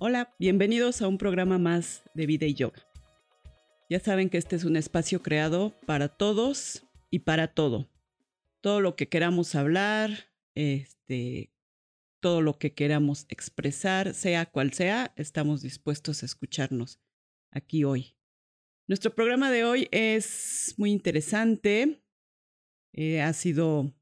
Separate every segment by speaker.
Speaker 1: Hola, bienvenidos a un programa más de vida y yoga. Ya saben que este es un espacio creado para todos y para todo. Todo lo que queramos hablar, este, todo lo que queramos expresar, sea cual sea, estamos dispuestos a escucharnos aquí hoy. Nuestro programa de hoy es muy interesante. Eh, ha sido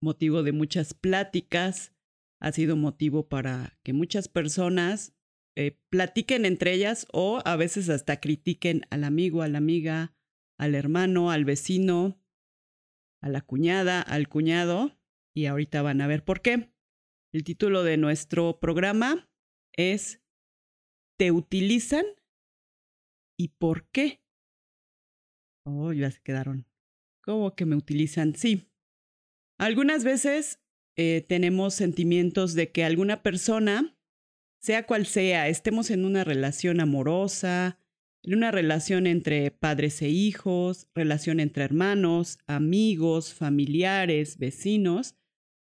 Speaker 1: motivo de muchas pláticas, ha sido motivo para que muchas personas eh, platiquen entre ellas o a veces hasta critiquen al amigo, a la amiga, al hermano, al vecino, a la cuñada, al cuñado. Y ahorita van a ver por qué. El título de nuestro programa es ¿Te utilizan? ¿Y por qué? Oh, ya se quedaron. ¿Cómo que me utilizan? Sí. Algunas veces eh, tenemos sentimientos de que alguna persona sea cual sea, estemos en una relación amorosa, en una relación entre padres e hijos, relación entre hermanos, amigos, familiares, vecinos,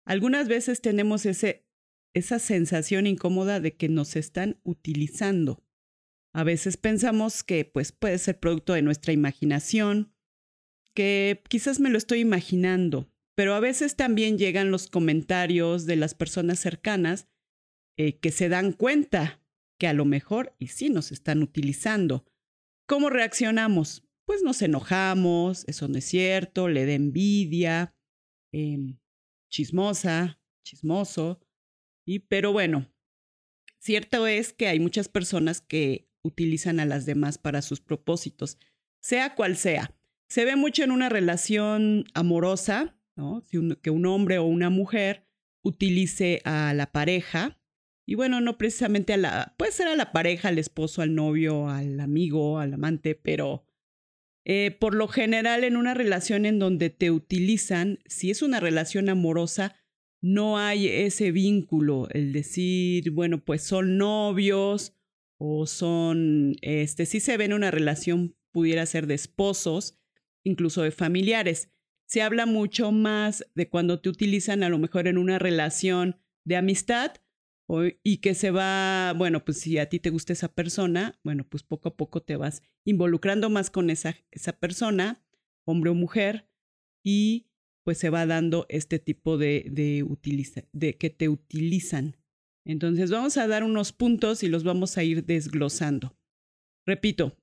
Speaker 1: algunas veces tenemos ese, esa sensación incómoda de que nos están utilizando. A veces pensamos que pues, puede ser producto de nuestra imaginación, que quizás me lo estoy imaginando, pero a veces también llegan los comentarios de las personas cercanas eh, que se dan cuenta que a lo mejor y sí nos están utilizando. ¿Cómo reaccionamos? Pues nos enojamos, eso no es cierto, le da envidia, em, chismosa, chismoso. Y, pero bueno, cierto es que hay muchas personas que utilizan a las demás para sus propósitos, sea cual sea. Se ve mucho en una relación amorosa, ¿no? que un hombre o una mujer utilice a la pareja y bueno, no precisamente a la, puede ser a la pareja, al esposo, al novio, al amigo, al amante, pero eh, por lo general en una relación en donde te utilizan, si es una relación amorosa, no hay ese vínculo, el decir, bueno, pues son novios o son, este, si se ve en una relación, pudiera ser de esposos, incluso de familiares. Se habla mucho más de cuando te utilizan a lo mejor en una relación de amistad, y que se va, bueno, pues si a ti te gusta esa persona, bueno, pues poco a poco te vas involucrando más con esa, esa persona, hombre o mujer, y pues se va dando este tipo de, de, utiliza, de que te utilizan. Entonces vamos a dar unos puntos y los vamos a ir desglosando. Repito,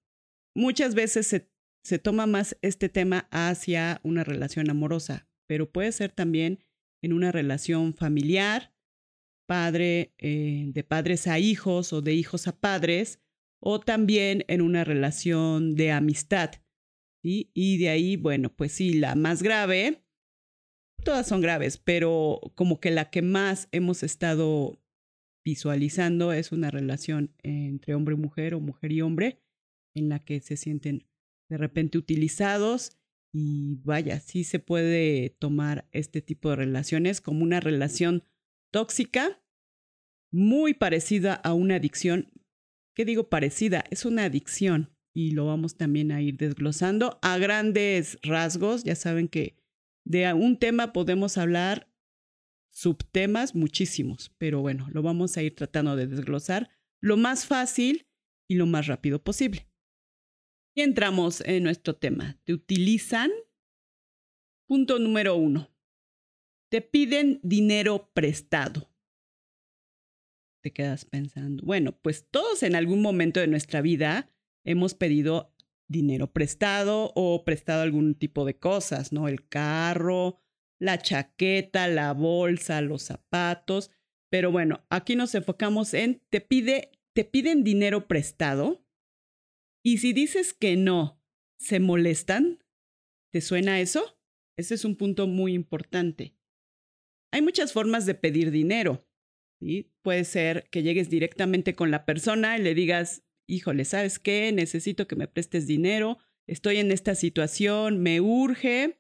Speaker 1: muchas veces se, se toma más este tema hacia una relación amorosa, pero puede ser también en una relación familiar, padre, eh, de padres a hijos o de hijos a padres, o también en una relación de amistad. Y de ahí, bueno, pues sí, la más grave, todas son graves, pero como que la que más hemos estado visualizando es una relación entre hombre y mujer o mujer y hombre, en la que se sienten de repente utilizados y vaya, sí se puede tomar este tipo de relaciones como una relación tóxica muy parecida a una adicción. ¿Qué digo parecida? Es una adicción y lo vamos también a ir desglosando a grandes rasgos. Ya saben que de un tema podemos hablar subtemas muchísimos, pero bueno, lo vamos a ir tratando de desglosar lo más fácil y lo más rápido posible. Y entramos en nuestro tema. Te utilizan. Punto número uno. Te piden dinero prestado te quedas pensando, bueno, pues todos en algún momento de nuestra vida hemos pedido dinero prestado o prestado algún tipo de cosas, ¿no? El carro, la chaqueta, la bolsa, los zapatos. Pero bueno, aquí nos enfocamos en te pide, te piden dinero prestado. Y si dices que no, se molestan. ¿Te suena eso? Ese es un punto muy importante. Hay muchas formas de pedir dinero. Puede ser que llegues directamente con la persona y le digas, híjole, ¿sabes qué? Necesito que me prestes dinero, estoy en esta situación, me urge.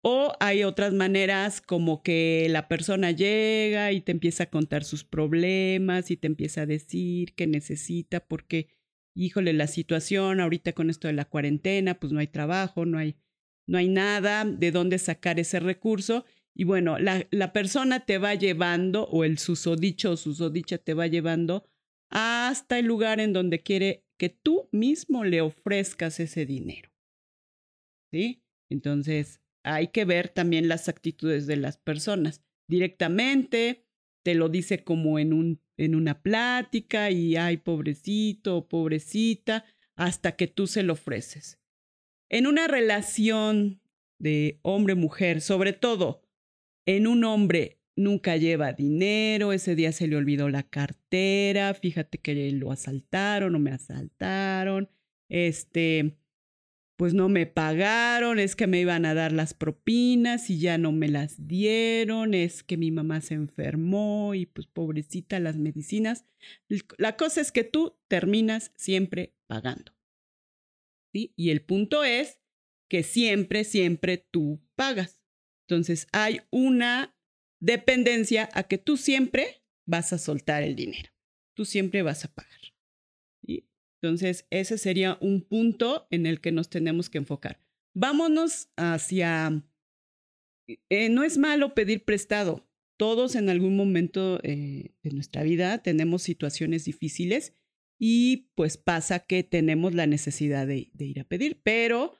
Speaker 1: O hay otras maneras como que la persona llega y te empieza a contar sus problemas y te empieza a decir que necesita porque, híjole, la situación ahorita con esto de la cuarentena, pues no hay trabajo, no hay, no hay nada de dónde sacar ese recurso y bueno, la, la persona te va llevando, o el susodicho o susodicha te va llevando hasta el lugar en donde quiere que tú mismo le ofrezcas ese dinero. ¿Sí? Entonces, hay que ver también las actitudes de las personas. Directamente, te lo dice como en, un, en una plática y, ay, pobrecito o pobrecita, hasta que tú se lo ofreces. En una relación de hombre-mujer, sobre todo en un hombre nunca lleva dinero, ese día se le olvidó la cartera, fíjate que lo asaltaron o me asaltaron, este, pues no me pagaron, es que me iban a dar las propinas y ya no me las dieron, es que mi mamá se enfermó y pues pobrecita las medicinas. La cosa es que tú terminas siempre pagando. ¿sí? Y el punto es que siempre, siempre tú pagas. Entonces hay una dependencia a que tú siempre vas a soltar el dinero, tú siempre vas a pagar. Entonces, ese sería un punto en el que nos tenemos que enfocar. Vámonos hacia... Eh, no es malo pedir prestado. Todos en algún momento eh, de nuestra vida tenemos situaciones difíciles y pues pasa que tenemos la necesidad de, ir a pedir, pero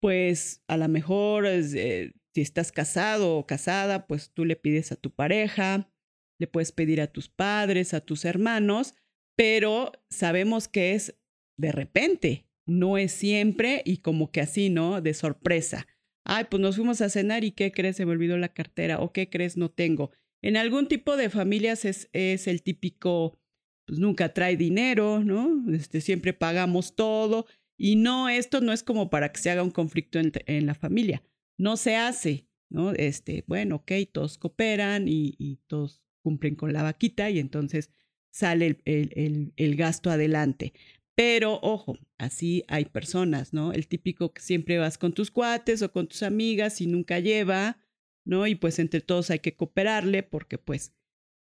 Speaker 1: pues a lo mejor eh, si estás casado o casada, pues tú le pides a tu pareja, le puedes pedir a tus padres, a tus hermanos, pero sabemos que es de repente, no es siempre y como que así, ¿no? De sorpresa. Ay, pues nos fuimos a cenar y ¿qué crees? Se me olvidó la cartera o ¿qué crees? No tengo. En algún tipo de familias es, es el típico, pues nunca trae dinero, ¿no? Este, siempre pagamos todo y no, esto no es como para que se haga un conflicto en, en la familia. No se hace, ¿no? Este, bueno, ok, todos cooperan y, todos cumplen con la vaquita y entonces sale el, el, gasto adelante. Pero ojo, así hay personas, ¿no? El típico que siempre vas con tus cuates o con tus amigas y nunca lleva, ¿no? Y pues entre todos hay que cooperarle porque pues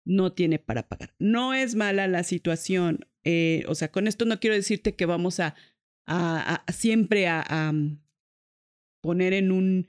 Speaker 1: no tiene para pagar. No es mala la situación, eh, o sea, con esto no quiero decirte que vamos a, a, siempre a, mm, poner en un,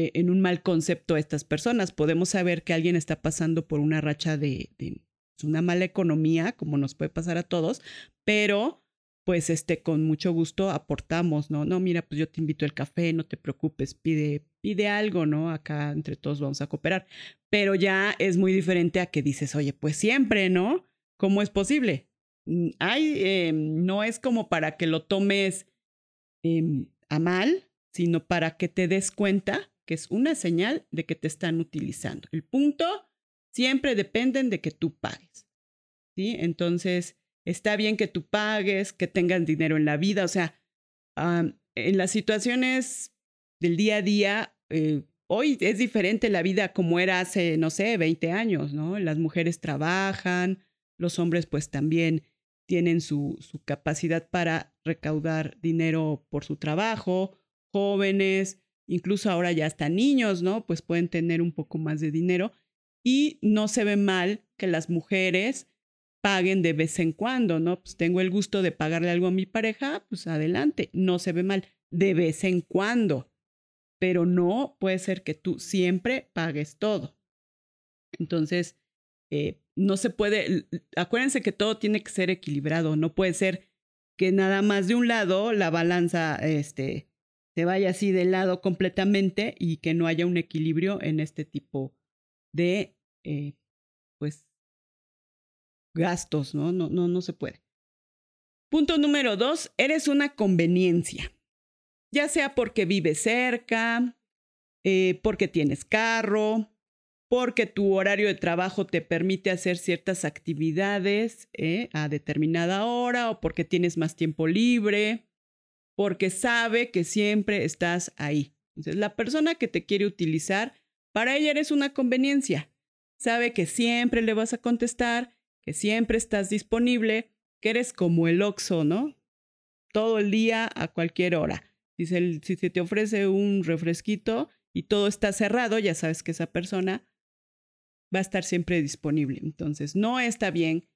Speaker 1: eh, en un mal concepto a estas personas. Podemos saber que alguien está pasando por una racha de, de una mala economía, como nos puede pasar a todos, pero pues este, con mucho gusto aportamos, ¿no? No, mira, pues yo te invito el café, no te preocupes, pide, pide algo, ¿no? Acá entre todos vamos a cooperar. Pero ya es muy diferente a que dices, oye, pues siempre, ¿no? ¿Cómo es posible? Mm, hay, eh, no es como para que lo tomes em, a mal, sino para que te des cuenta que es una señal de que te están utilizando. El punto siempre dependen de que tú pagues. ¿Sí? Entonces, está bien que tú pagues, que tengas dinero en la vida. O sea, en las situaciones del día a día, eh, hoy es diferente la vida como era hace, no sé, 20 años, ¿no? Las mujeres trabajan, los hombres pues también tienen su, su capacidad para recaudar dinero por su trabajo, jóvenes, incluso ahora ya hasta niños, ¿no? Pues pueden tener un poco más de dinero y no se ve mal que las mujeres paguen de vez en cuando, ¿no? Pues tengo el gusto de pagarle algo a mi pareja, pues adelante, no se ve mal, de vez en cuando, pero no puede ser que tú siempre pagues todo. Entonces, eh, no se puede, acuérdense que todo tiene que ser equilibrado, no puede ser que nada más de un lado la balanza este, se vaya así de lado completamente y que no haya un equilibrio en este tipo de, eh, pues, gastos, ¿no? No, no, no se puede. Punto número dos, eres una conveniencia, ya sea porque vives cerca, eh, porque tienes carro, porque tu horario de trabajo te permite hacer ciertas actividades eh, a determinada hora o porque tienes más tiempo libre, porque sabe que siempre estás ahí. Entonces, la persona que te quiere utilizar para ella eres una conveniencia. Sabe que siempre le vas a contestar, que siempre estás disponible, que eres como el oxo, ¿no? Todo el día, a cualquier hora. Si se, si se te ofrece un refresquito y todo está cerrado, ya sabes que esa persona va a estar siempre disponible. Entonces, no está bien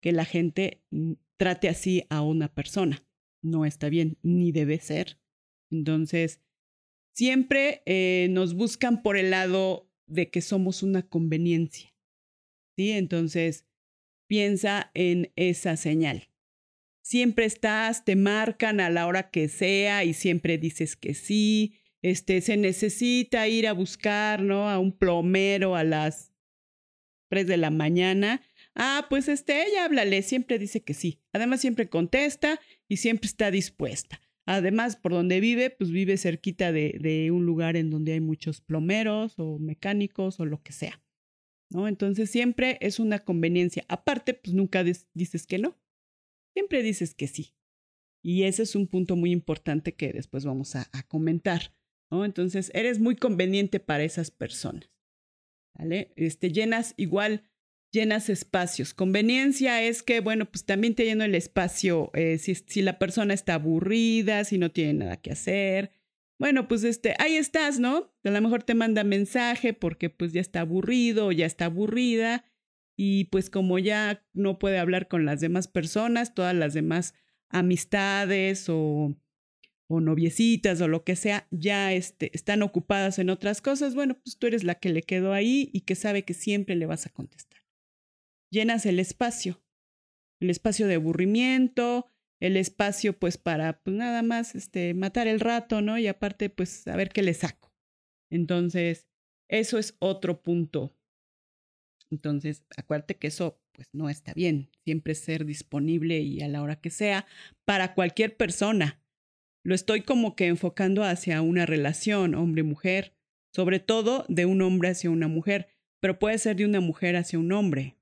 Speaker 1: que la gente mm, trate así a una persona. No está bien, ni debe ser. Entonces, siempre eh, nos buscan por el lado de que somos una conveniencia. ¿Sí? Entonces, piensa en esa señal. Siempre estás, te marcan a la hora que sea y siempre dices que sí. Este, se necesita ir a buscar, ¿no? A un plomero a las 3 de la mañana. Ah, pues este, ella háblale, siempre dice que sí. Además, siempre contesta y siempre está dispuesta. Además, por donde vive, pues vive cerquita de, un lugar en donde hay muchos plomeros o mecánicos o lo que sea. ¿no? Entonces siempre es una conveniencia. Aparte, pues nunca dices que no. Siempre dices que sí. Y ese es un punto muy importante que después vamos a, comentar, ¿no? Entonces, eres muy conveniente para esas personas. ¿Vale? Este, llenas igual, llenas espacios. Conveniencia es que, bueno, pues también te lleno el espacio eh, si, si la persona está aburrida, si no tiene nada que hacer, bueno, pues este, ahí estás, ¿no? A lo mejor te manda mensaje porque pues ya está aburrido o ya está aburrida y pues como ya no puede hablar con las demás personas, todas las demás amistades o, o noviecitas o lo que sea, ya este, están ocupadas en otras cosas, bueno, pues tú eres la que le quedó ahí y que sabe que siempre le vas a contestar. Llenas el espacio, el espacio de aburrimiento, el espacio pues para pues nada más este matar el rato, ¿no? Y aparte pues a ver qué le saco. Entonces, eso es otro punto. Entonces, acuérdate que eso pues no está bien, siempre ser disponible y a la hora que sea para cualquier persona. Lo estoy como que enfocando hacia una relación hombre-mujer, sobre todo de un hombre hacia una mujer, pero puede ser de una mujer hacia un hombre.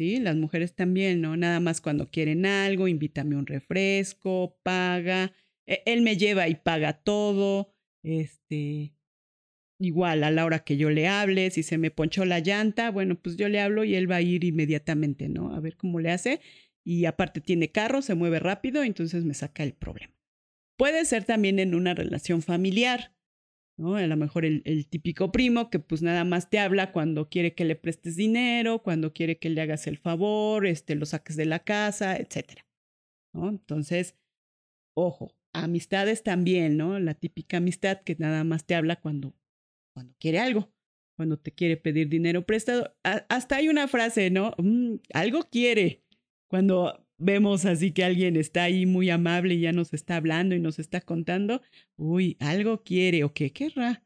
Speaker 1: ¿Sí? Las mujeres también, ¿no? Nada más cuando quieren algo, invítame un refresco, paga, e, él me lleva y paga todo, este, igual a la hora que yo le hable, si se me ponchó la llanta, bueno, pues yo le hablo y él va a ir inmediatamente, ¿no? A ver cómo le hace. Y aparte tiene carro, se mueve rápido, entonces me saca el problema. Puede ser también en una relación familiar. A lo mejor el, típico primo que pues nada más te habla cuando quiere que le prestes dinero, cuando quiere que le hagas el favor, este, lo saques de la casa, etc. Entonces, ojo, amistades también, ¿no? La típica amistad que nada más te habla cuando, cuando quiere algo, cuando te quiere pedir dinero prestado. hasta hay una frase, ¿no? Mm, algo quiere. Cuando vemos así que alguien está ahí muy amable y ya nos está hablando y nos está contando, uy, algo quiere o qué querrá.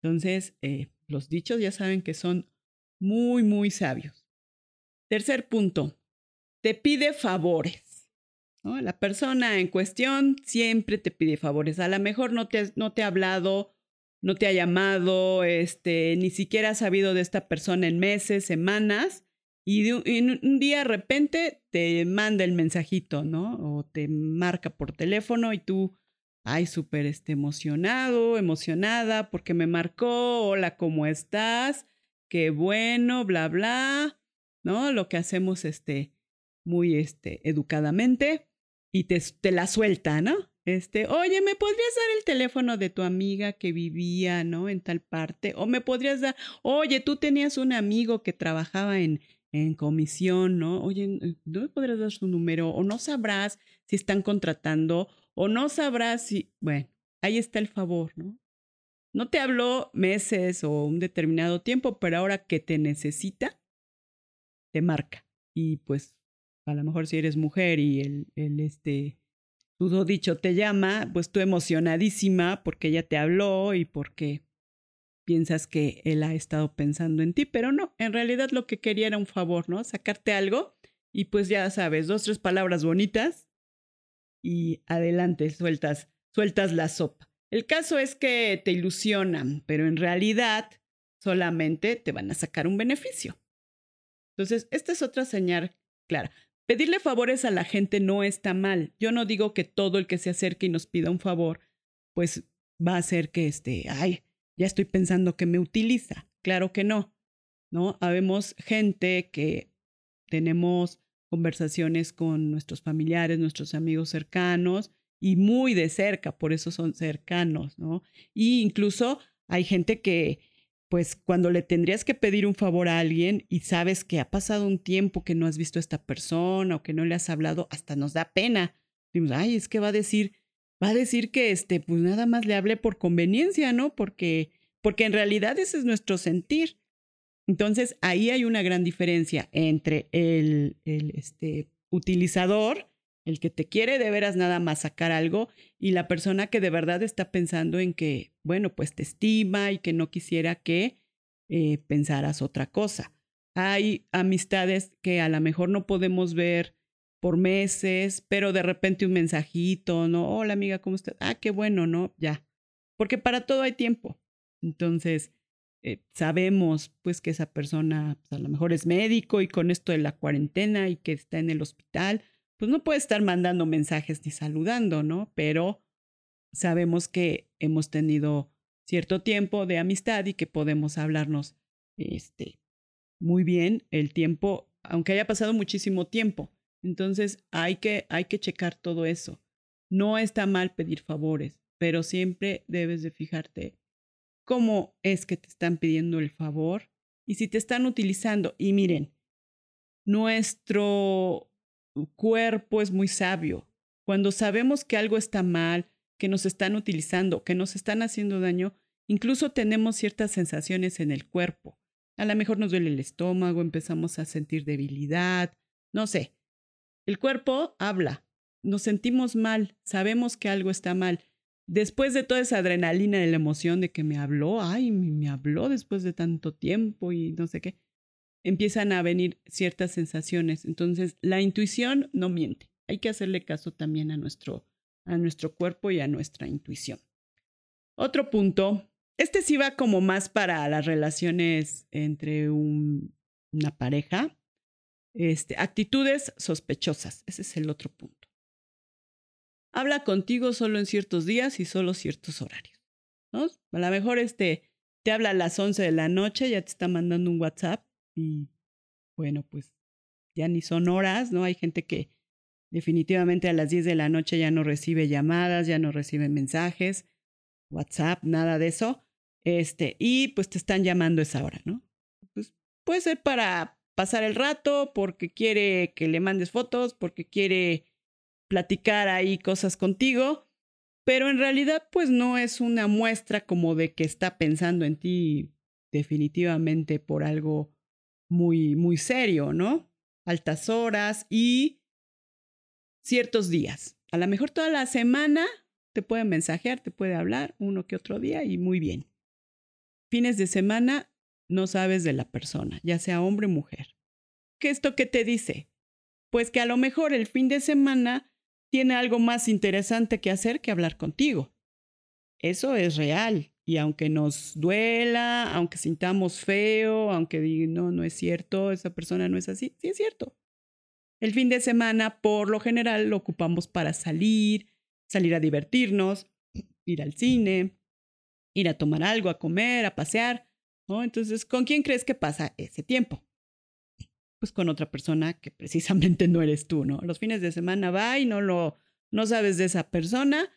Speaker 1: Entonces, eh, los dichos ya saben que son muy, muy sabios. Tercer punto, te pide favores. La persona en cuestión siempre te pide favores. A lo mejor no te, no te ha hablado, no te ha llamado, este, ni siquiera ha sabido de esta persona en meses, semanas, y, un día de repente te manda el mensajito, ¿no? O te marca por teléfono y tú, ay, súper este, emocionado, emocionada, porque me marcó, hola, ¿cómo estás? Qué bueno, bla, bla, ¿no? Lo que hacemos, este, muy, este, educadamente y te, te la suelta, ¿no? Este, oye, ¿me podrías dar el teléfono de tu amiga que vivía, ¿no? En tal parte. O me podrías dar, oye, tú tenías un amigo que trabajaba en, en comisión, ¿no? Oye, eh, ¿no me podrías dar su número? O no sabrás si están contratando, o no sabrás si, bueno, ahí está el favor, ¿no? No te habló meses o un determinado tiempo, pero ahora que te necesita, te marca. Y pues, a lo mejor si eres mujer y el, el este, todo dicho te llama, pues tú emocionadísima porque ella te habló y porque piensas que él ha estado pensando en ti, pero no, en realidad lo que quería era un favor, ¿no? Sacarte algo y pues ya sabes, dos, tres palabras bonitas y adelante, sueltas, sueltas la sopa. El caso es que te ilusionan, pero en realidad solamente te van a sacar un beneficio. Entonces, esta es otra señal clara. Pedirle favores a la gente no está mal. Yo no digo que todo el que se acerque y nos pida un favor, pues va a hacer que este, ay, ya estoy pensando que me utiliza. Claro que no, ¿no? Habemos gente que tenemos conversaciones con nuestros familiares, nuestros amigos cercanos y muy de cerca, por eso son cercanos, ¿no? Y incluso hay gente que, pues cuando le tendrías que pedir un favor a alguien y sabes que ha pasado un tiempo que no has visto a esta persona o que no le has hablado, hasta nos da pena. Decimos, ay, es que va a decir, va a decir que este, pues nada más le hablé por conveniencia, ¿no? Porque, porque en realidad ese es nuestro sentir. Entonces, ahí hay una gran diferencia entre el, el este, utilizador, el que te quiere de veras nada más sacar algo, y la persona que de verdad está pensando en que, bueno, pues te estima y que no quisiera que eh, pensaras otra cosa. Hay amistades que a lo mejor no podemos ver por meses, pero de repente un mensajito, ¿no? Hola amiga, ¿cómo estás? Ah, qué bueno, ¿no? Ya. Porque para todo hay tiempo. Entonces, eh, sabemos pues que esa persona pues, a lo mejor es médico y con esto de la cuarentena y que está en el hospital, pues no puede estar mandando mensajes ni saludando, ¿no? Pero sabemos que hemos tenido cierto tiempo de amistad y que podemos hablarnos este, muy bien el tiempo, aunque haya pasado muchísimo tiempo. Entonces hay que, hay que checar todo eso. No está mal pedir favores, pero siempre debes de fijarte cómo es que te están pidiendo el favor y si te están utilizando. Y miren, nuestro cuerpo es muy sabio. Cuando sabemos que algo está mal, que nos están utilizando, que nos están haciendo daño, incluso tenemos ciertas sensaciones en el cuerpo. A lo mejor nos duele el estómago, empezamos a sentir debilidad, no sé. El cuerpo habla, nos sentimos mal, sabemos que algo está mal después de toda esa adrenalina de la emoción de que me habló, ay, me habló después de tanto tiempo y no sé qué, empiezan a venir ciertas sensaciones. Entonces, la intuición no miente. Hay que hacerle caso también a nuestro, a nuestro cuerpo y a nuestra intuición. Otro punto, este sí va como más para las relaciones entre una pareja. Este, actitudes sospechosas. Ese es el otro punto habla contigo solo en ciertos días y solo ciertos horarios. ¿no? A lo mejor este, te habla a las 11 de la noche, ya te está mandando un WhatsApp y bueno, pues ya ni son horas, ¿no? Hay gente que definitivamente a las 10 de la noche ya no recibe llamadas, ya no recibe mensajes, WhatsApp, nada de eso. Este, y pues te están llamando esa hora, ¿no? Pues puede ser para pasar el rato, porque quiere que le mandes fotos, porque quiere platicar ahí cosas contigo, pero en realidad pues no es una muestra como de que está pensando en ti definitivamente por algo muy, muy serio, ¿no? Altas horas y ciertos días. A lo mejor toda la semana te puede mensajear, te puede hablar uno que otro día y muy bien. Fines de semana no sabes de la persona, ya sea hombre o mujer. ¿Qué esto qué te dice? Pues que a lo mejor el fin de semana tiene algo más interesante que hacer que hablar contigo. Eso es real. Y aunque nos duela, aunque sintamos feo, aunque diga, no, no es cierto, esa persona no es así, sí es cierto. El fin de semana, por lo general, lo ocupamos para salir, salir a divertirnos, ir al cine, ir a tomar algo, a comer, a pasear. Entonces, ¿con quién crees que pasa ese tiempo? pues con otra persona que precisamente no eres tú, ¿no? Los fines de semana va y no lo, no sabes de esa persona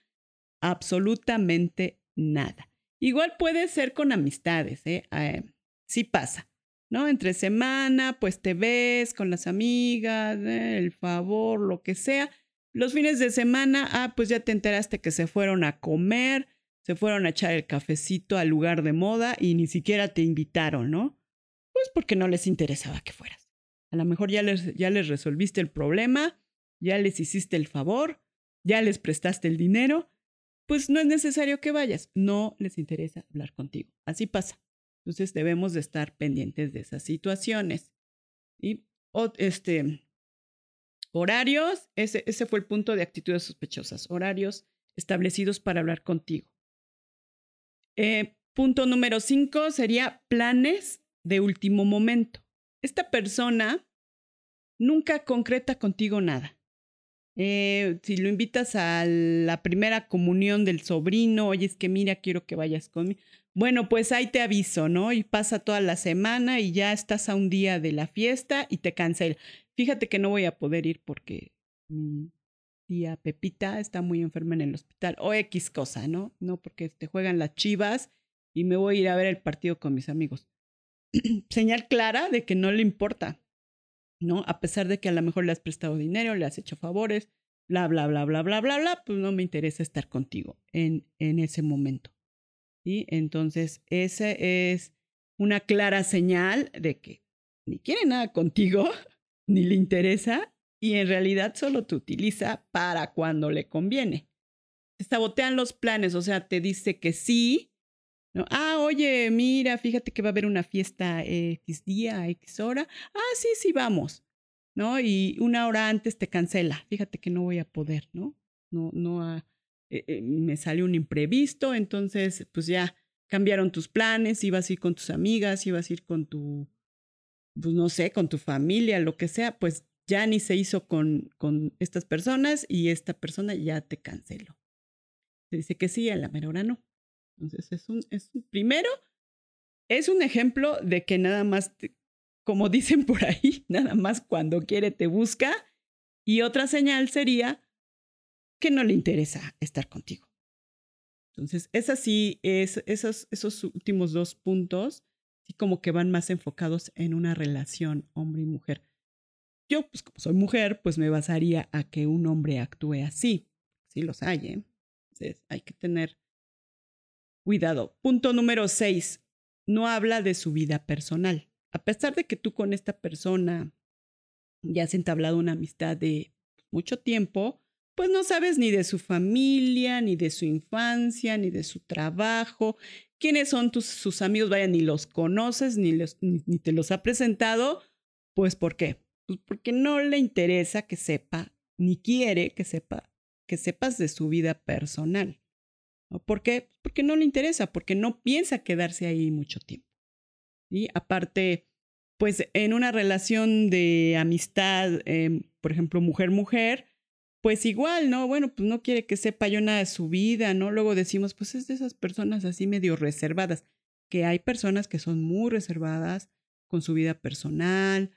Speaker 1: absolutamente nada. Igual puede ser con amistades, ¿eh? ¿eh? sí pasa, ¿no? Entre semana, pues te ves con las amigas, ¿eh? el favor, lo que sea. Los fines de semana, ah, pues ya te enteraste que se fueron a comer, se fueron a echar el cafecito al lugar de moda y ni siquiera te invitaron, ¿no? Pues porque no les interesaba que fueras. A lo mejor ya les, ya les resolviste el problema, ya les hiciste el favor, ya les prestaste el dinero, pues no es necesario que vayas, no les interesa hablar contigo. Así pasa. Entonces debemos de estar pendientes de esas situaciones. Y este, horarios, ese, ese fue el punto de actitudes sospechosas, horarios establecidos para hablar contigo. Eh, punto número cinco sería planes de último momento esta persona nunca concreta contigo nada. Eh, si lo invitas a la primera comunión del sobrino, oye, es que mira, quiero que vayas conmigo. Bueno, pues ahí te aviso, ¿no? Y pasa toda la semana y ya estás a un día de la fiesta y te cancela. Fíjate que no voy a poder ir porque tía Pepita está muy enferma en el hospital o X cosa, ¿no? No, porque te juegan las chivas y me voy a ir a ver el partido con mis amigos. señal clara de que no le importa, ¿no? A pesar de que a lo mejor le has prestado dinero, le has hecho favores, bla, bla, bla, bla, bla, bla, bla, pues no me interesa estar contigo en, en ese momento. y Entonces, ese es una clara señal de que ni quiere nada contigo, ni le interesa, y en realidad solo te utiliza para cuando le conviene. Te sabotean los planes, o sea, te dice que sí. ¿no? Ah, oye, mira, fíjate que va a haber una fiesta X día, X hora. Ah, sí, sí, vamos. ¿No? Y una hora antes te cancela. Fíjate que no voy a poder, ¿no? No, no, eh, eh, me salió un imprevisto, entonces, pues ya cambiaron tus planes, ibas a ir con tus amigas, ibas a ir con tu, pues no sé, con tu familia, lo que sea, pues ya ni se hizo con, con estas personas y esta persona ya te canceló. Se dice que sí, a la mera hora no. Entonces, es un, es un, primero, es un ejemplo de que nada más, como dicen por ahí, nada más cuando quiere te busca. Y otra señal sería que no le interesa estar contigo. Entonces, es así, es, esos, esos últimos dos puntos, sí como que van más enfocados en una relación hombre y mujer. Yo, pues como soy mujer, pues me basaría a que un hombre actúe así. Sí los hay, ¿eh? Entonces, hay que tener cuidado. Punto número seis, no habla de su vida personal. A pesar de que tú con esta persona ya has entablado una amistad de mucho tiempo, pues no sabes ni de su familia, ni de su infancia, ni de su trabajo, quiénes son tus, sus amigos, vaya, ni los conoces, ni, ni, te los ha presentado, pues ¿por qué? Pues porque no le interesa que sepa, ni quiere que sepa, que sepas de su vida personal. ¿Por qué? Porque no le interesa, porque no piensa quedarse ahí mucho tiempo. Y aparte, pues en una relación de amistad, em, por ejemplo, mujer-mujer, pues igual, ¿no? Bueno, pues no quiere que sepa yo nada de su vida, ¿no? Luego decimos, pues es de esas personas así medio reservadas, que hay personas que son muy reservadas con su vida personal,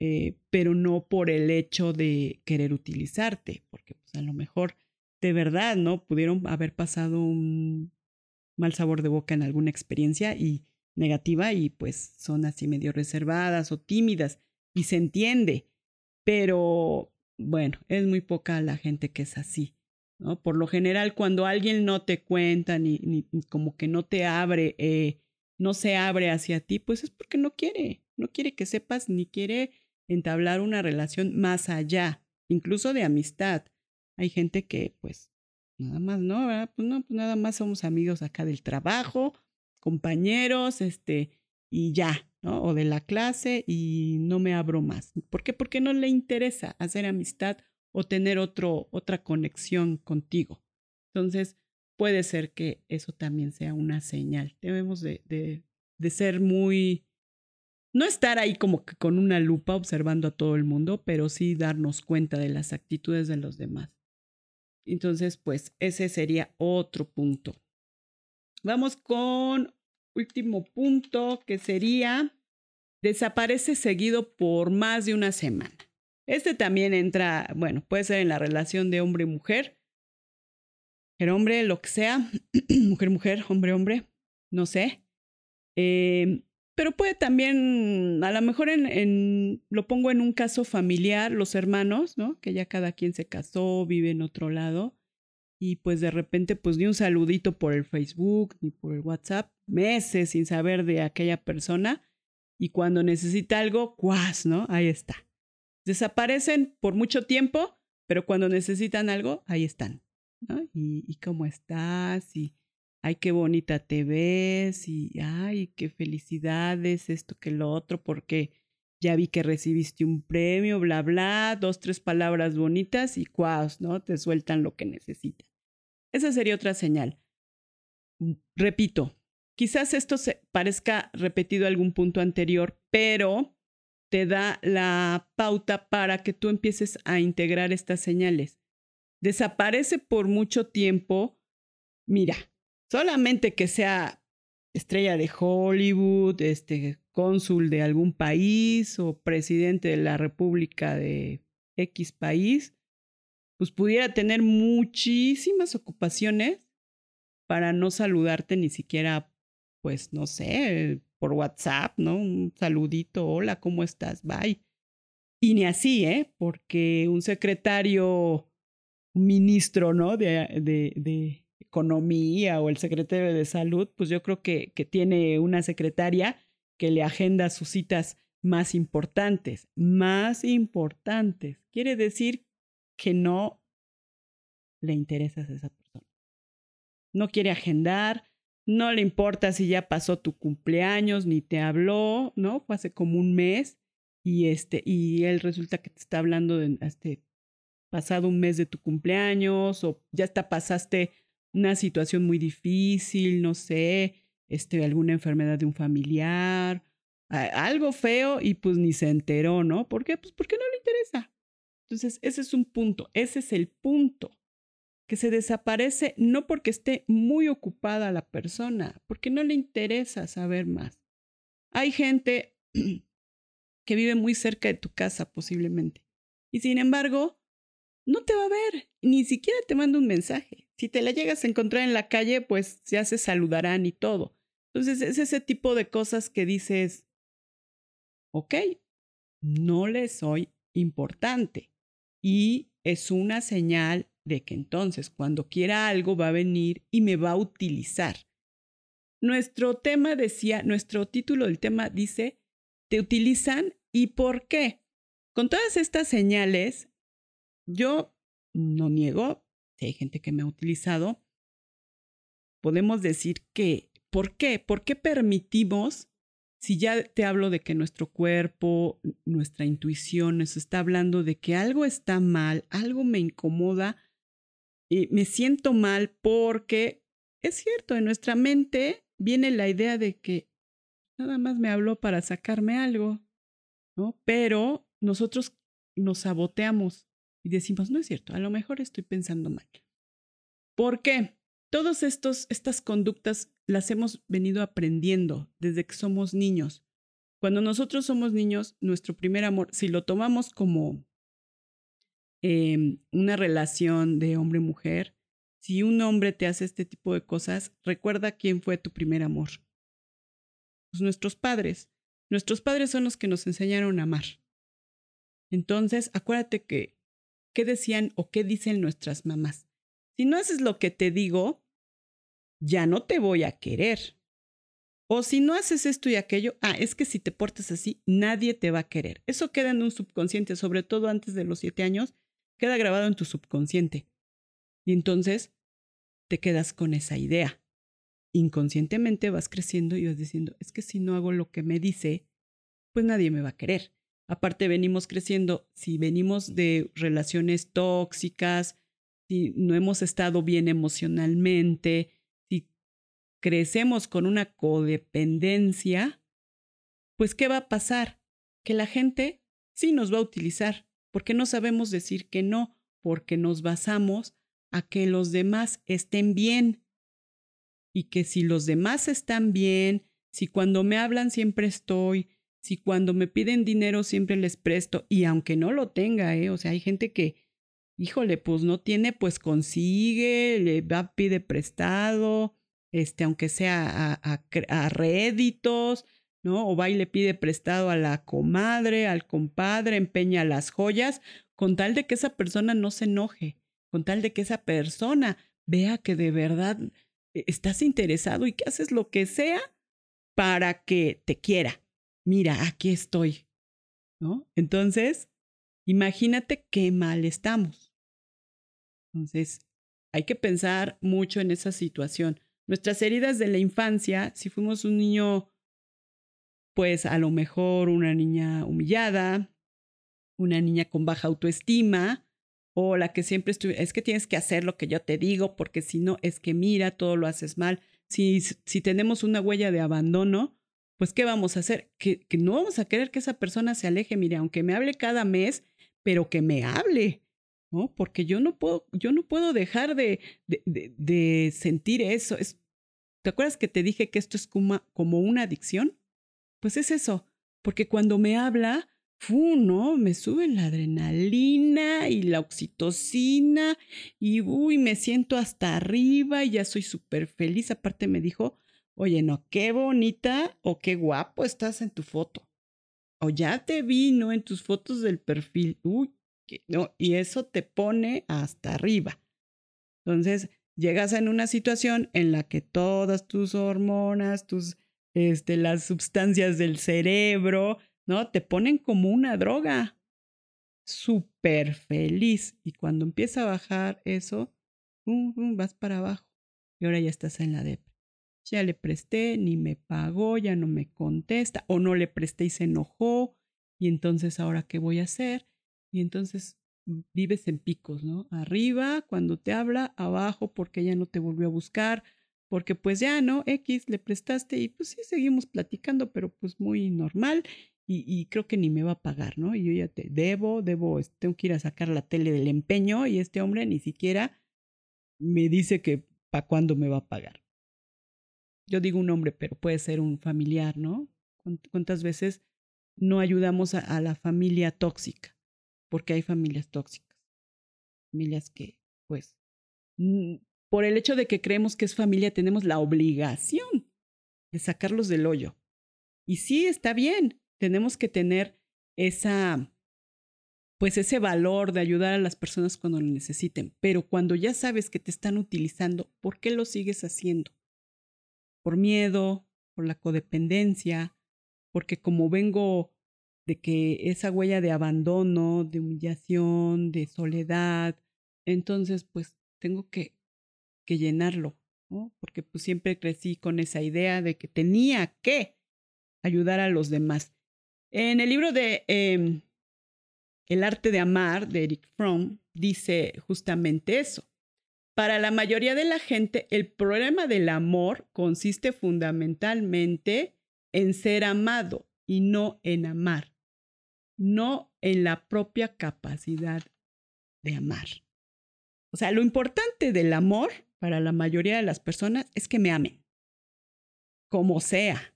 Speaker 1: eh, pero no por el hecho de querer utilizarte, porque pues, a lo mejor de verdad, ¿no? Pudieron haber pasado un mal sabor de boca en alguna experiencia y negativa y pues son así medio reservadas o tímidas y se entiende, pero bueno, es muy poca la gente que es así. ¿no? Por lo general, cuando alguien no te cuenta ni, ni como que no te abre, eh, no se abre hacia ti, pues es porque no quiere, no quiere que sepas ni quiere entablar una relación más allá, incluso de amistad. Hay gente que, pues, nada más, ¿no? Pues no, pues nada más somos amigos acá del trabajo, compañeros, este, y ya, ¿no? O de la clase y no me abro más. ¿Por qué? Porque no le interesa hacer amistad o tener otro, otra conexión contigo. Entonces, puede ser que eso también sea una señal. Debemos de, de, de ser muy, no estar ahí como que con una lupa observando a todo el mundo, pero sí darnos cuenta de las actitudes de los demás. Entonces, pues ese sería otro punto. Vamos con último punto que sería desaparece seguido por más de una semana. Este también entra, bueno, puede ser en la relación de hombre y mujer, el hombre, lo que sea, mujer, mujer, hombre, hombre, no sé. Eh, pero puede también, a lo mejor en, lo pongo en un caso familiar, los hermanos, ¿no? Que ya cada quien se casó, vive en otro lado y pues de repente pues ni un saludito por el Facebook ni por el WhatsApp, meses sin saber de aquella persona y cuando necesita algo, cuas, ¿no? Ahí está. Desaparecen por mucho tiempo, pero cuando necesitan algo, ahí están. ¿no? Y, y cómo estás, y ay, qué bonita te ves, y ay, qué felicidades, esto que lo otro, porque ya vi que recibiste un premio, bla, bla, dos, tres palabras bonitas y cuas, ¿no? Te sueltan lo que necesitas. Esa sería otra señal. Mm, repito, quizás esto se parezca repetido algún punto anterior, pero te da la pauta para que tú empieces a integrar estas señales. Desaparece por mucho tiempo, mira, solamente que sea estrella de Hollywood, este cónsul de algún país o presidente de la República de X país, pues pudiera tener muchísimas ocupaciones para no saludarte ni siquiera, pues no sé, por WhatsApp, ¿no? Un saludito, hola, ¿cómo estás? Bye. Y ni así, ¿eh? Porque un secretario, un ministro, ¿no? De, de, de economía o el secretario de salud, pues yo creo que, que tiene una secretaria que le agenda sus citas más importantes, más importantes. Quiere decir que no le interesas a esa persona. No quiere agendar, no le importa si ya pasó tu cumpleaños, ni te habló, ¿no? Fue hace como un mes y este, y él resulta que te está hablando de este pasado un mes de tu cumpleaños, o ya hasta pasaste una situación muy difícil, no sé, este, alguna enfermedad de un familiar, algo feo, y pues ni se enteró, ¿no? ¿Por qué? Pues porque no le interesa. Entonces, ese es un punto, ese es el punto que se desaparece no porque esté muy ocupada la persona, porque no le interesa saber más. Hay gente que vive muy cerca de tu casa posiblemente y sin embargo no te va a ver, ni siquiera te manda un mensaje. Si te la llegas a encontrar en la calle, pues ya se saludarán y todo. Entonces es ese tipo de cosas que dices, ok, no le soy importante y es una señal de que entonces cuando quiera algo va a venir y me va a utilizar. Nuestro tema decía, nuestro título del tema dice, te utilizan y por qué. Con todas estas señales, yo no niego, si hay gente que me ha utilizado, podemos decir que, ¿por qué? ¿Por qué permitimos, si ya te hablo de que nuestro cuerpo, nuestra intuición nos está hablando de que algo está mal, algo me incomoda, y me siento mal porque es cierto, en nuestra mente viene la idea de que nada más me habló para sacarme algo, ¿no? Pero nosotros nos saboteamos y decimos, no es cierto, a lo mejor estoy pensando mal. ¿Por qué? Todas estas conductas las hemos venido aprendiendo desde que somos niños. Cuando nosotros somos niños, nuestro primer amor, si lo tomamos como Em, una relación de hombre-mujer, si un hombre te hace este tipo de cosas, recuerda quién fue tu primer amor. Pues nuestros padres. Nuestros padres son los que nos enseñaron a amar. Entonces, acuérdate que, ¿qué decían o qué dicen nuestras mamás? Si no haces lo que te digo, ya no te voy a querer. O si no haces esto y aquello, ah, es que si te portas así, nadie te va a querer. Eso queda en un subconsciente, sobre todo antes de los siete años, queda grabado en tu subconsciente. Y entonces te quedas con esa idea. Inconscientemente vas creciendo y vas diciendo, es que si no hago lo que me dice, pues nadie me va a querer. Aparte venimos creciendo, si venimos de relaciones tóxicas, si no hemos estado bien emocionalmente, si crecemos con una codependencia, pues ¿qué va a pasar? Que la gente sí nos va a utilizar porque no sabemos decir que no, porque nos basamos a que los demás estén bien. Y que si los demás están bien, si cuando me hablan siempre estoy, si cuando me piden dinero siempre les presto, y aunque no lo tenga, ¿eh? o sea, hay gente que, híjole, pues no tiene, pues consigue, le va, pide prestado, este, aunque sea a, a réditos, ¿no? O va y le pide prestado a la comadre, al compadre, empeña las joyas, con tal de que esa persona no se enoje, con tal de que esa persona vea que de verdad eh, estás interesado y que haces lo que sea para que te quiera. Mira, aquí estoy, ¿no? Entonces, imagínate qué mal estamos. Entonces, hay que pensar mucho en esa situación. Nuestras heridas de la infancia, si fuimos un niño pues a lo mejor una niña humillada, una niña con baja autoestima, o la que siempre estuve, es que tienes que hacer lo que yo te digo, porque si no, es que mira, todo lo haces mal. Si, si tenemos una huella de abandono, pues ¿qué vamos a hacer? Que, no vamos a querer que esa persona se aleje, mire, aunque me hable cada mes, pero que me hable, ¿no? Porque yo no puedo, yo no puedo dejar de, de, de, de sentir eso. Es, ¿Te acuerdas que te dije que esto es como, como una adicción? Pues es eso, porque cuando me habla, fu, ¿no? Me sube la adrenalina y la oxitocina y uy, me siento hasta arriba y ya soy súper feliz. Aparte me dijo, oye, no, qué bonita o qué guapo estás en tu foto. O ya te vi, ¿no? En tus fotos del perfil. Uy, no, y eso te pone hasta arriba. Entonces, llegas en una situación en la que todas tus hormonas, tus este, las sustancias del cerebro, ¿no? Te ponen como una droga. Súper feliz. Y cuando empieza a bajar eso, vas para abajo. Y ahora ya estás en la depre. Ya le presté, ni me pagó, ya no me contesta, o no le presté y se enojó. Y entonces, ¿ahora qué voy a hacer? Y entonces vives en picos, ¿no? Arriba cuando te habla, abajo porque ya no te volvió a buscar, porque pues ya, ¿no? X le prestaste y pues sí, seguimos platicando, pero pues muy normal y, creo que ni me va a pagar, ¿no? Y yo ya te debo, debo, tengo que ir a sacar la tele del empeño y este hombre ni siquiera me dice que para cuándo me va a pagar. Yo digo un hombre, pero puede ser un familiar, ¿no? ¿Cuántas veces no ayudamos a la familia tóxica? porque hay familias tóxicas, familias que, pues, por el hecho de que creemos que es familia, tenemos la obligación de sacarlos del hoyo. Y sí, está bien, tenemos que tener esa, pues ese valor de ayudar a las personas cuando lo necesiten, pero cuando ya sabes que te están utilizando, ¿por qué lo sigues haciendo? Por miedo, por la codependencia, porque como vengo de que esa huella de abandono, de humillación, de soledad, entonces pues tengo que, que llenarlo, ¿no? Porque pues siempre crecí con esa idea de que tenía que ayudar a los demás. En el libro de em, El arte de amar de Eric Fromm dice justamente eso. Para la mayoría de la gente, el problema del amor consiste fundamentalmente en ser amado y no en amar no en la propia capacidad de amar. O sea, lo importante del amor para la mayoría de las personas es que me amen, como sea.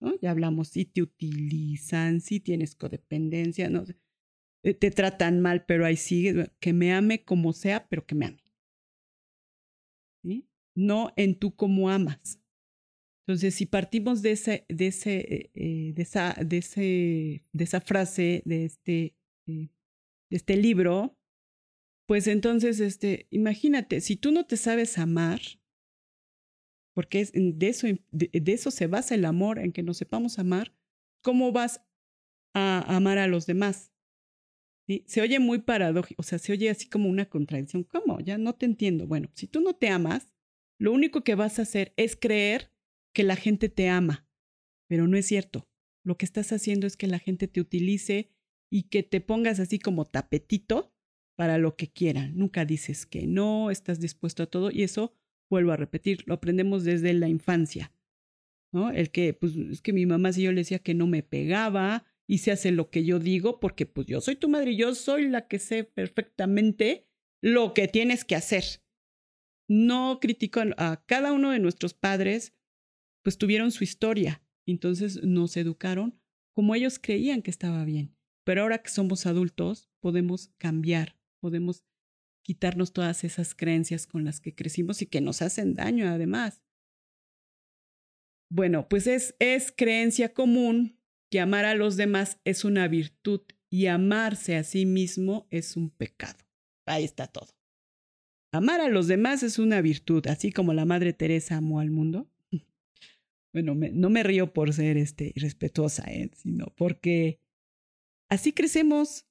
Speaker 1: ¿no? Ya hablamos, si te utilizan, si tienes codependencia, te tratan mal, pero ahí sigue, que me ame como sea, pero que me ame. No en tú como amas. Entonces, si partimos de, ese, de, ese, eh, de, esa, de, ese, de esa frase, de este, eh, de este libro, pues entonces, este, imagínate, si tú no te sabes amar, porque de, eso, de, eso se basa el amor, en que nos sepamos amar, ¿cómo vas a amar a los demás? Se oye muy paradójico, o sea, se oye así como una contradicción. ¿Cómo? Ya no te entiendo. Bueno, si tú no te amas, lo único que vas a hacer es creer que la gente te ama, pero no es cierto. Lo que estás haciendo es que la gente te utilice y que te pongas así como tapetito para lo que quieran. Nunca dices que no, estás dispuesto a todo y eso, vuelvo a repetir, lo aprendemos desde la infancia. ¿no? El que, pues es que mi mamá si yo le decía que no me pegaba y se hace lo que yo digo porque pues yo soy tu madre y yo soy la que sé perfectamente lo que tienes que hacer. No critico a cada uno de nuestros padres pues tuvieron su historia. Entonces nos educaron como ellos creían que estaba bien. Pero ahora que somos adultos, podemos cambiar, podemos quitarnos todas esas creencias con las que crecimos y que nos hacen daño además. Bueno, pues es, es creencia común que amar a los demás es una virtud y amarse a sí mismo es un pecado. Ahí está todo. Amar a los demás es una virtud, así como la Madre Teresa amó al mundo bueno, no me río por ser este, irrespetuosa, ¿eh? sino porque así crecemos,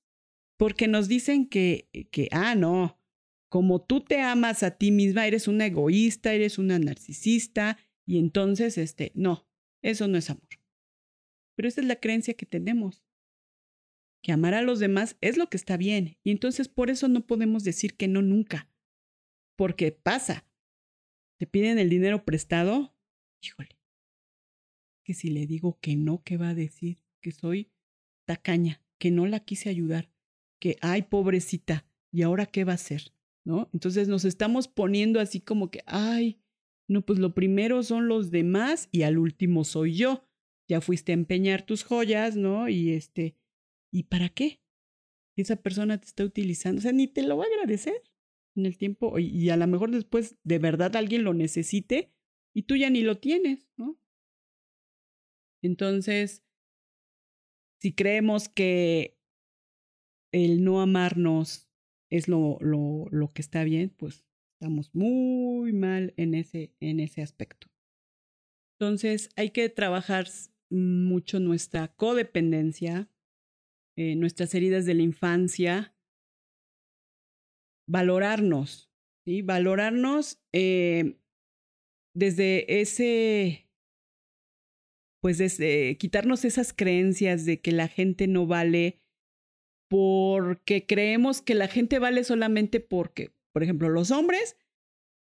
Speaker 1: porque nos dicen que, que, ah, no, como tú te amas a ti misma, eres una egoísta, eres una narcisista, y entonces, este, no, eso no es amor. Pero esa es la creencia que tenemos, que amar a los demás es lo que está bien, y entonces por eso no podemos decir que no nunca, porque pasa, te piden el dinero prestado, híjole, que si le digo que no, ¿qué va a decir? Que soy tacaña, que no la quise ayudar, que, ay, pobrecita, ¿y ahora qué va a hacer? ¿No? Entonces nos estamos poniendo así como que, ay, no, pues lo primero son los demás y al último soy yo. Ya fuiste a empeñar tus joyas, ¿no? Y este, ¿y para qué? Esa persona te está utilizando, o sea, ni te lo va a agradecer en el tiempo y, a lo mejor después de verdad alguien lo necesite y tú ya ni lo tienes, ¿no? Entonces, si creemos que el no amarnos es lo, lo, lo que está bien, pues estamos muy mal en ese, en ese aspecto. Entonces hay que trabajar mucho nuestra codependencia, eh, nuestras heridas de la infancia, valorarnos, ¿sí? Valorarnos eh, desde ese, pues desde quitarnos esas creencias de que la gente no vale porque creemos que la gente vale solamente porque, por ejemplo, los hombres,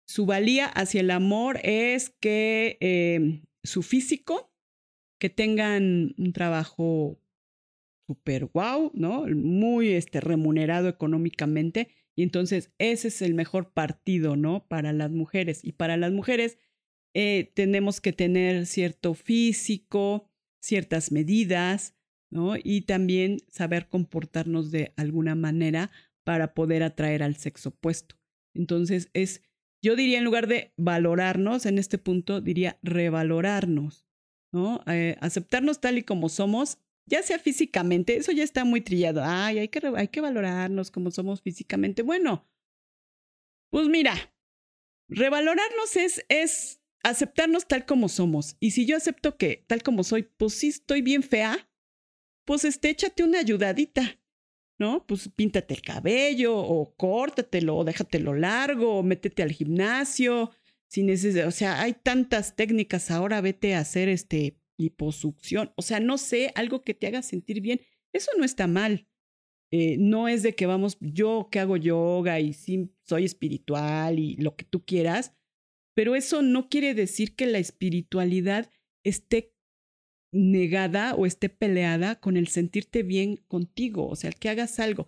Speaker 1: su valía hacia el amor es que em, su físico, que tengan un trabajo súper guau, ¿no? Muy este, remunerado económicamente. Y entonces ese es el mejor partido, ¿no? Para las mujeres. Y para las mujeres eh, tenemos que tener cierto físico, ciertas medidas, ¿no? Y también saber comportarnos de alguna manera para poder atraer al sexo opuesto. Entonces es, yo diría en lugar de valorarnos, en este punto diría revalorarnos, ¿no? Eh, aceptarnos tal y como somos, ya sea físicamente, eso ya está muy trillado. Ay, hay que, hay que valorarnos como somos físicamente. Bueno, pues mira, revalorarnos es, es aceptarnos tal como somos. Y si yo acepto que tal como soy, pues sí estoy bien fea, pues este, échate una ayudadita, ¿no? Pues píntate el cabello o córtatelo o déjatelo largo o métete al gimnasio. Si necesitas, o sea, hay tantas técnicas ahora, vete a hacer este liposucción. O sea, no sé, algo que te haga sentir bien. Eso no está mal. Eh, no es de que vamos, yo que hago yoga y sí soy espiritual y lo que tú quieras, pero eso no quiere decir que la espiritualidad esté negada o esté peleada con el sentirte bien contigo, o sea, el que hagas algo.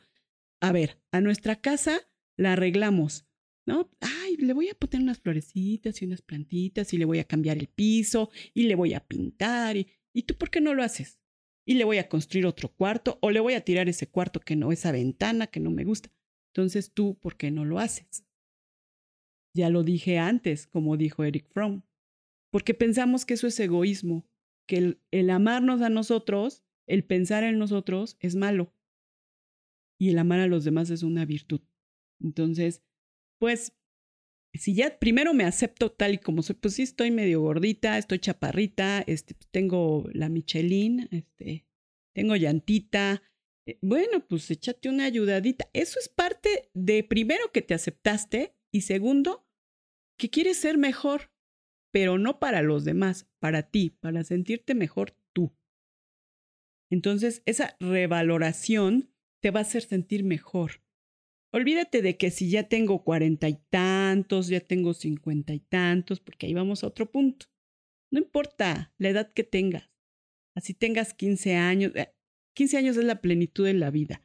Speaker 1: A ver, a nuestra casa la arreglamos, ¿no? Le voy a poner unas florecitas y unas plantitas y le voy a cambiar el piso y le voy a pintar y, ¿y tú por qué no lo haces? Y le voy a construir otro cuarto o le voy a tirar ese cuarto que no, esa ventana que no me gusta. Entonces tú, ¿por qué no lo haces? Ya lo dije antes, como dijo Eric Fromm, porque pensamos que eso es egoísmo, que el, amarnos a nosotros, el pensar en nosotros es malo y el amar a los demás es una virtud. Entonces, pues, si ya primero me acepto tal y como soy, pues sí estoy medio gordita, estoy chaparrita, este, tengo la Michelin, este, tengo llantita, eh, bueno, pues échate una ayudadita. Eso es parte de primero que te aceptaste y segundo, que quieres ser mejor, pero no para los demás, para ti, para sentirte mejor tú. Entonces, esa revaloración te va a hacer sentir mejor. Olvídate de que si ya tengo cuarenta y tantos, ya tengo cincuenta y tantos, porque ahí vamos a otro punto. No importa la edad que tengas. Así tengas 15 años. 15 eh, años es la plenitud de la vida.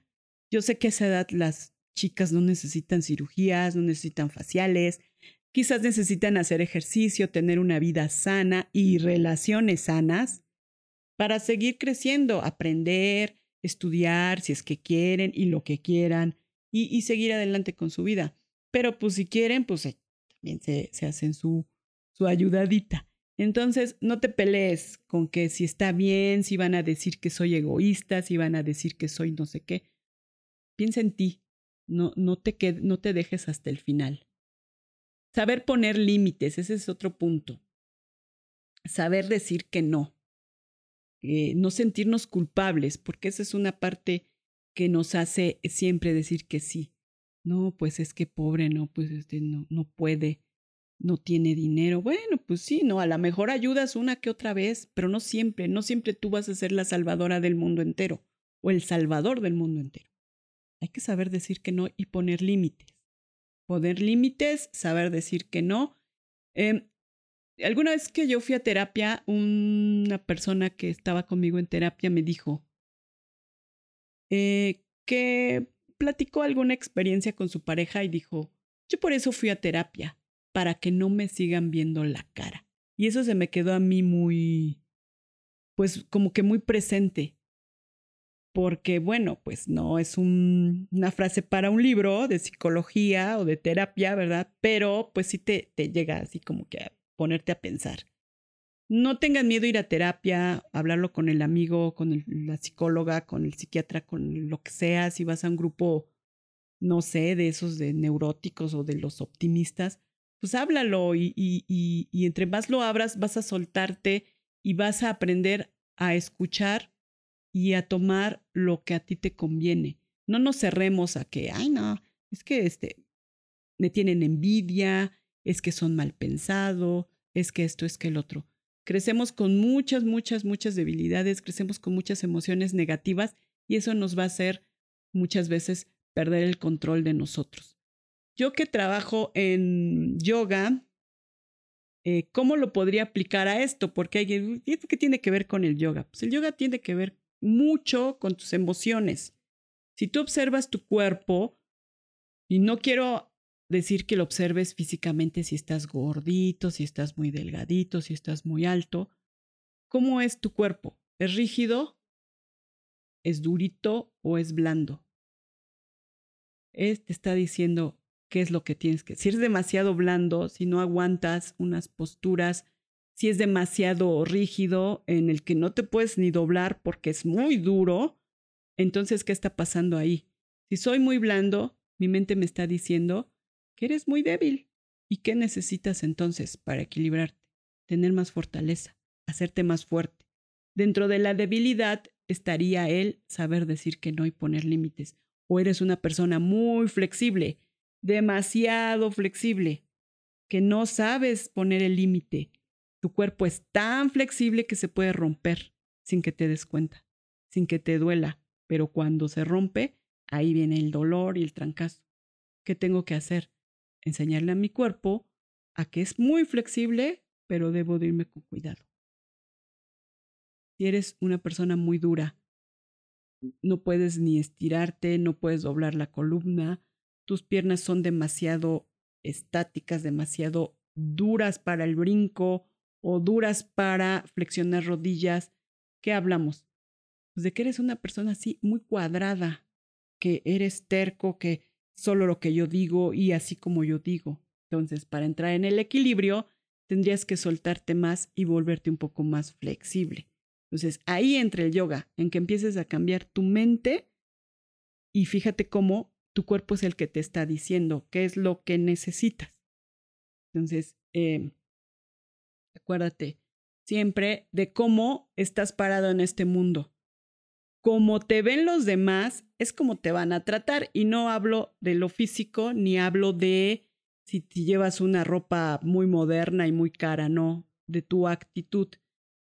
Speaker 1: Yo sé que a esa edad las chicas no necesitan cirugías, no necesitan faciales, quizás necesitan hacer ejercicio, tener una vida sana y relaciones sanas para seguir creciendo, aprender, estudiar si es que quieren y lo que quieran y, seguir adelante con su vida. Pero pues si quieren, pues eh, también se, se hacen su, su ayudadita. Entonces, no te pelees con que si está bien, si van a decir que soy egoísta, si van a decir que soy no sé qué. Piensa en ti, no, no, te no te dejes hasta el final. Saber poner límites, ese es otro punto. Saber decir que no. no sentirnos culpables, porque esa es una parte que nos hace siempre decir que sí. No, pues es que pobre, no, pues este no, no puede, no tiene dinero. Bueno, pues sí, no, a lo mejor ayudas una que otra vez, pero no siempre, no siempre tú vas a ser la salvadora del mundo entero o el salvador del mundo entero. Hay que saber decir que no y poner límites. Poner límites, saber decir que no. Em, alguna vez que yo fui a terapia, una persona que estaba conmigo en terapia me dijo eh, que platicó alguna experiencia con su pareja y dijo, yo por eso fui a terapia, para que no me sigan viendo la cara. Y eso se me quedó a mí muy, pues como que muy presente, porque bueno, pues no es una frase para un libro de psicología o de terapia, ¿verdad? Pero pues sí te, te llega así como que a ponerte a pensar. No tengan miedo a ir a terapia, hablarlo con el amigo, con la psicóloga, con el psiquiatra, con lo que sea. Si vas a un grupo, no sé, de esos de neuróticos o de los optimistas, pues háblalo y, y, entre más lo abras vas a soltarte y vas a aprender a escuchar y a tomar lo que a ti te conviene. No nos cerremos a que, ay, no, es que este, me tienen envidia, es que son mal pensado, es que esto, es que el otro. Crecemos con muchas, muchas, muchas debilidades, crecemos con muchas emociones negativas y eso nos va a hacer muchas veces perder el control de nosotros. Yo que trabajo en yoga, eh, ¿cómo lo podría aplicar a esto? Porque hay, ¿qué tiene que ver con el yoga? Pues el yoga tiene que ver mucho con tus emociones. Si tú observas tu cuerpo, y no quiero decir que lo observes físicamente si estás gordito, si estás muy delgadito, si estás muy alto. ¿Cómo es tu cuerpo? ¿Es rígido? ¿Es durito o es blando? Este está diciendo qué es lo que tienes que. Si es demasiado blando, si no aguantas unas posturas, si es demasiado rígido en el que no te puedes ni doblar porque es muy duro, entonces, ¿qué está pasando ahí? Si soy muy blando, mi mente me está diciendo que eres muy débil. ¿Y qué necesitas entonces para equilibrarte? Tener más fortaleza, hacerte más fuerte. Dentro de la debilidad estaría el saber decir que no y poner límites. O eres una persona muy flexible, demasiado flexible, que no sabes poner el límite. Tu cuerpo es tan flexible que se puede romper sin que te des cuenta, sin que te duela. Pero cuando se rompe, ahí viene el dolor y el trancazo. ¿Qué tengo que hacer? Enseñarle a mi cuerpo a que es muy flexible, pero debo de irme con cuidado. Si eres una persona muy dura, no puedes ni estirarte, no puedes doblar la columna, tus piernas son demasiado estáticas, demasiado duras para el brinco o duras para flexionar rodillas. ¿Qué hablamos? Pues de que eres una persona así muy cuadrada, que eres terco, que solo lo que yo digo y así como yo digo. Entonces, para entrar en el equilibrio, tendrías que soltarte más y volverte un poco más flexible. Entonces, ahí entra el yoga, en que empieces a cambiar tu mente y fíjate cómo tu cuerpo es el que te está diciendo qué es lo que necesitas. Entonces, eh, acuérdate siempre de cómo estás parado en este mundo como te ven los demás, es como te van a tratar. Y no hablo de lo físico, ni hablo de si te llevas una ropa muy moderna y muy cara, no, de tu actitud.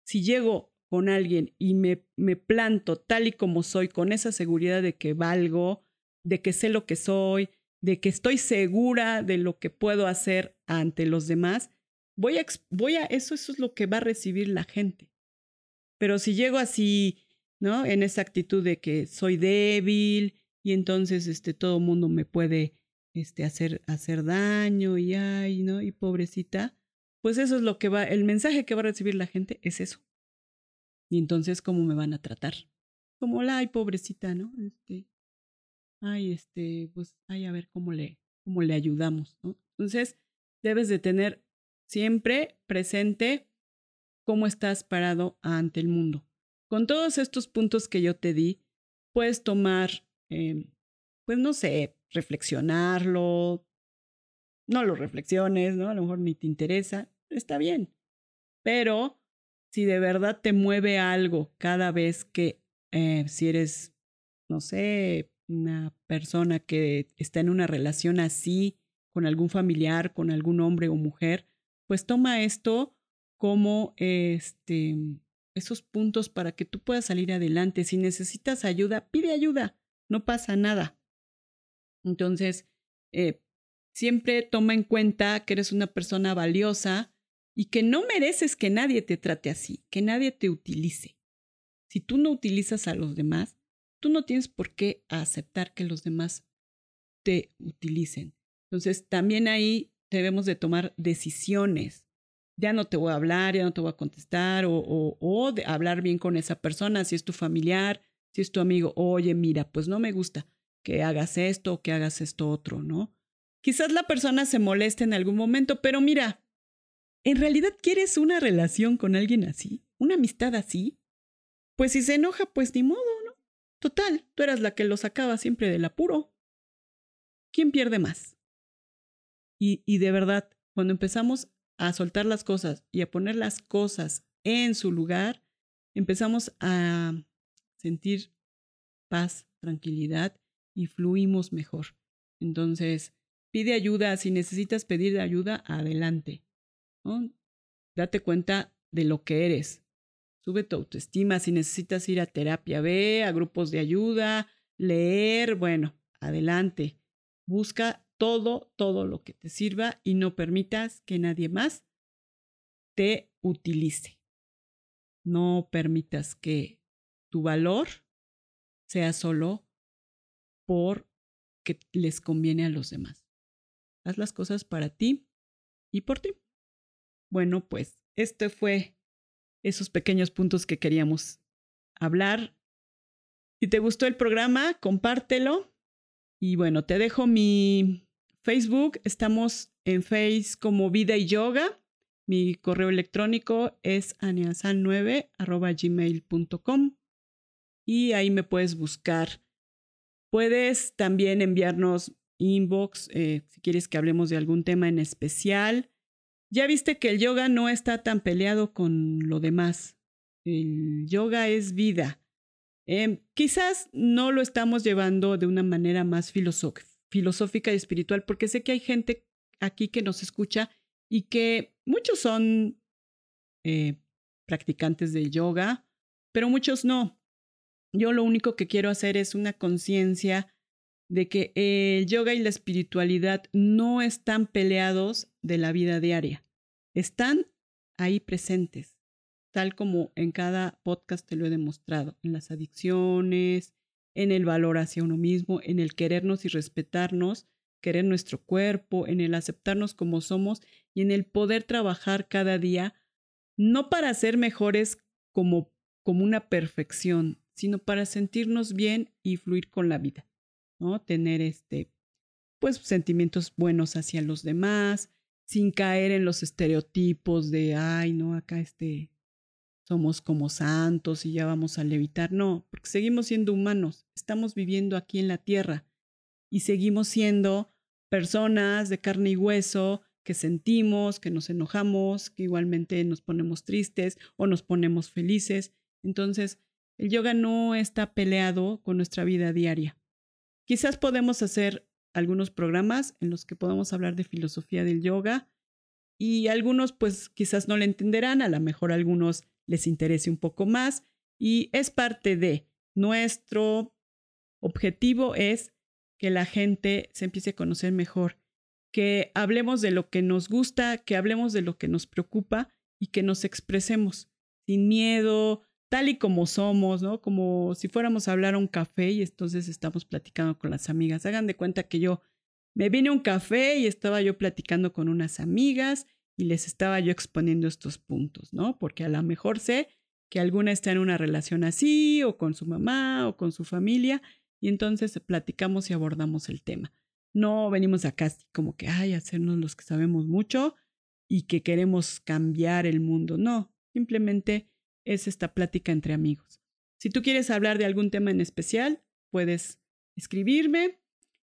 Speaker 1: Si llego con alguien y me, me planto tal y como soy, con esa seguridad de que valgo, de que sé lo que soy, de que estoy segura de lo que puedo hacer ante los demás, voy a, voy a eso, eso es lo que va a recibir la gente. Pero si llego así ¿no? En esa actitud de que soy débil y entonces este, todo mundo me puede este, hacer, hacer daño y ay, ¿no? Y pobrecita. Pues eso es lo que va, el mensaje que va a recibir la gente es eso. Y entonces, ¿cómo me van a tratar? Como la, ay, pobrecita, ¿no? Este, ay, este, pues, ay, a ver cómo le, cómo le ayudamos, ¿no? Entonces, debes de tener siempre presente cómo estás parado ante el mundo. Con todos estos puntos que yo te di, puedes tomar, em, pues no sé, reflexionarlo, no lo reflexiones, ¿no? A lo mejor ni te interesa, está bien. Pero si de verdad te mueve algo cada vez que, eh, si eres, no sé, una persona que está en una relación así, con algún familiar, con algún hombre o mujer, pues toma esto como este esos puntos para que tú puedas salir adelante. Si necesitas ayuda, pide ayuda, no pasa nada. Entonces, eh, siempre toma en cuenta que eres una persona valiosa y que no mereces que nadie te trate así, que nadie te utilice. Si tú no utilizas a los demás, tú no tienes por qué aceptar que los demás te utilicen. Entonces, también ahí debemos de tomar decisiones ya no te voy a hablar, ya no te voy a contestar, o, o, de hablar bien con esa persona, si es tu familiar, si es tu amigo, oye, mira, pues no me gusta que hagas esto o que hagas esto otro, ¿no? Quizás la persona se moleste en algún momento, pero mira, ¿en realidad quieres una relación con alguien así? ¿Una amistad así? Pues si se enoja, pues ni modo, ¿no? Total, tú eras la que lo sacaba siempre del apuro. ¿Quién pierde más? Y, y de verdad, Cuando empezamos a soltar las cosas y a poner las cosas en su lugar, empezamos a sentir paz, tranquilidad y fluimos mejor. Entonces, pide ayuda. Si necesitas pedir ayuda, adelante. Date cuenta de lo que eres. Sube tu autoestima. Si necesitas ir a terapia, ve a grupos de ayuda, leer, bueno, adelante. Busca todo, todo lo que te sirva y no permitas que nadie más te utilice. No permitas que tu valor sea solo por que les conviene a los demás. Haz las cosas para ti y por ti. Bueno, pues este fue esos pequeños puntos que queríamos hablar. Si te gustó el programa, compártelo. Y bueno, te dejo mi Facebook. Estamos en Face como Vida y Yoga. Mi correo electrónico es aniasan9.gmail.com y ahí me puedes buscar. Puedes también enviarnos inbox eh, si quieres que hablemos de algún tema en especial. Ya viste que el yoga no está tan peleado con lo demás. El yoga es vida. Em, quizás no lo estamos llevando de una manera más filosófica y espiritual, porque sé que hay gente aquí que nos escucha y que muchos son eh, practicantes del yoga, pero muchos no. Yo lo único que quiero hacer es una conciencia de que el yoga y la espiritualidad no están peleados de la vida diaria, están ahí presentes, tal como en cada podcast te lo he demostrado, en las adicciones, en el valor hacia uno mismo, en el querernos y respetarnos, querer nuestro cuerpo, en el aceptarnos como somos y en el poder trabajar cada día, no para ser mejores como, como una perfección, sino para sentirnos bien y fluir con la vida, ¿no? Tener este, pues sentimientos buenos hacia los demás, sin caer en los estereotipos de, ay, no, acá este, somos como santos y ya vamos a levitar. No, porque seguimos siendo humanos, estamos viviendo aquí en la tierra y seguimos siendo personas de carne y hueso que sentimos, que nos enojamos, que igualmente nos ponemos tristes o nos ponemos felices. Entonces, el yoga no está peleado con nuestra vida diaria. Quizás podemos hacer algunos programas en los que podamos hablar de filosofía del yoga y algunos pues quizás no le entenderán, a lo mejor algunos les interese un poco más y es parte de nuestro objetivo es que la gente se empiece a conocer mejor, que hablemos de lo que nos gusta, que hablemos de lo que nos preocupa y que nos expresemos sin miedo, tal y como somos, ¿no? Como si fuéramos a hablar a un café y entonces estamos platicando con las amigas. Hagan de cuenta que yo me vine a un café y estaba yo platicando con unas amigas y les estaba yo exponiendo estos puntos, ¿no? Porque a lo mejor sé que alguna está en una relación así o con su mamá o con su familia y entonces platicamos y abordamos el tema. No venimos acá así como que, ay, hacernos los que sabemos mucho y que queremos cambiar el mundo. No, simplemente es esta plática entre amigos. Si tú quieres hablar de algún tema en especial, puedes escribirme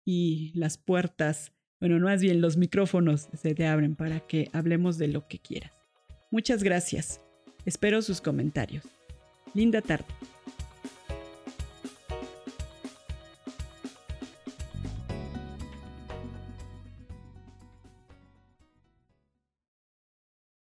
Speaker 1: y las puertas, bueno, más bien los micrófonos se te abren para que hablemos de lo que quieras. Muchas gracias. Espero sus comentarios. Linda tarde.